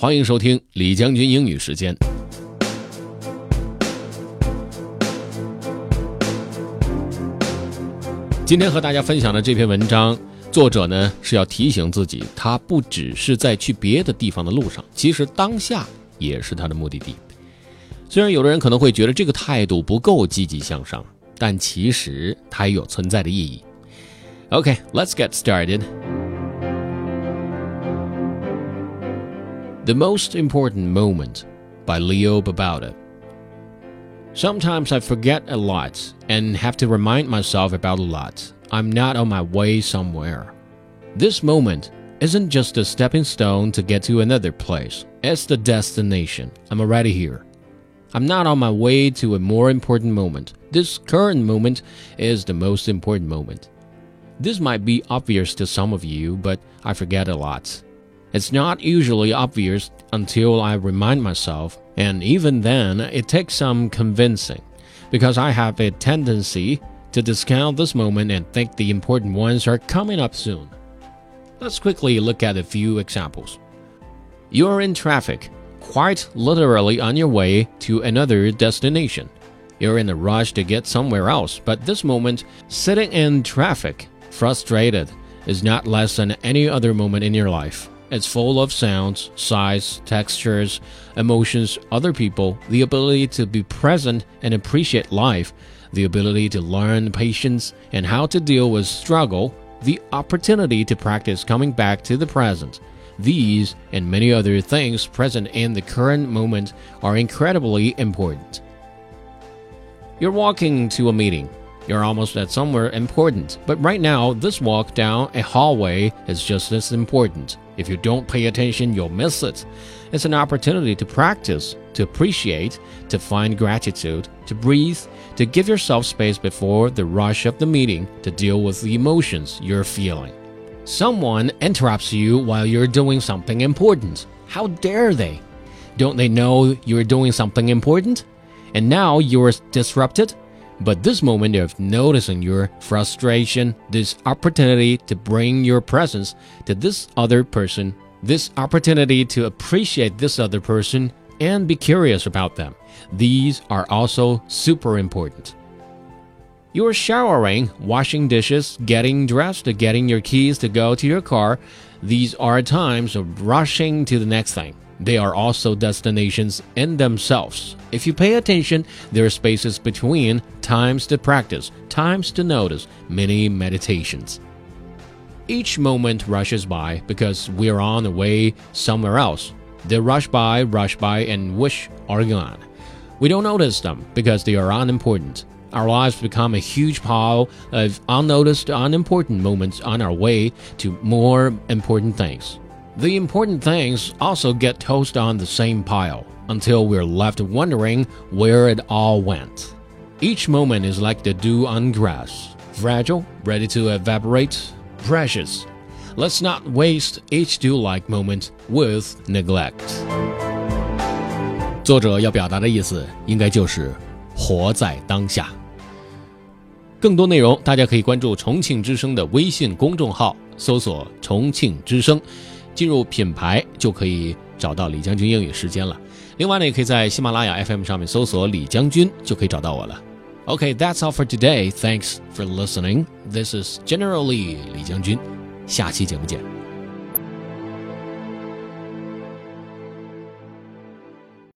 欢迎收听李将军英语时间。今天和大家分享的这篇文章，作者呢是要提醒自己，他不只是在去别的地方的路上，其实当下也是他的目的地。虽然有的人可能会觉得这个态度不够积极向上，但其实它也有存在的意义。OK，let's get started. The Most Important Moment by Leo Babauta. Sometimes I forget a lot and have to remind myself about a lot. I'm not on my way somewhere. This moment isn't just a stepping stone to get to another place, it's the destination. I'm already here. I'm not on my way to a more important moment. This current moment is the most important moment. This might be obvious to some of you, but I forget a lot. It's not usually obvious until I remind myself, and even then, it takes some convincing, because I have a tendency to discount this moment and think the important ones are coming up soon. Let's quickly look at a few examples. You're in traffic, quite literally on your way to another destination. You're in a rush to get somewhere else, but this moment, sitting in traffic, frustrated, is not less than any other moment in your life. It's full of sounds, sights, textures, emotions, other people, the ability to be present and appreciate life, the ability to learn patience and how to deal with struggle, the opportunity to practice coming back to the present. These and many other things present in the current moment are incredibly important. You're walking to a meeting. You're almost at somewhere important, but right now, this walk down a hallway is just as important. If you don't pay attention, you'll miss it. It's an opportunity to practice, to appreciate, to find gratitude, to breathe, to give yourself space before the rush of the meeting to deal with the emotions you're feeling. Someone interrupts you while you're doing something important. How dare they? Don't they know you're doing something important? And now you're disrupted? But this moment of noticing your frustration, this opportunity to bring your presence to this other person, this opportunity to appreciate this other person and be curious about them, these are also super important. You're showering, washing dishes, getting dressed, getting your keys to go to your car. These are times of rushing to the next thing. They are also destinations in themselves. If you pay attention, there are spaces between, times to practice, times to notice, many meditations. Each moment rushes by because we're on the way somewhere else. They rush by, rush by, and wish are gone. We don't notice them because they are unimportant. Our lives become a huge pile of unnoticed, unimportant moments on our way to more important things. The important things also get tossed on the same pile until we're left wondering where it all went. Each moment is like the dew on grass, fragile, ready to evaporate, precious. Let's not waste each dew like moment with neglect. 作者要表达的意思应该就是活在当下。更多内容大家可以关注重庆之声的微信公众号，搜索“重庆之声”。 进入品牌就可以找到李将军英语时间了。另外呢，也可以在喜马拉雅 FM 上面搜索李将军，就可以找到我了。OK，that's all for today. Thanks for listening. This is generally 李将军。下期节目见。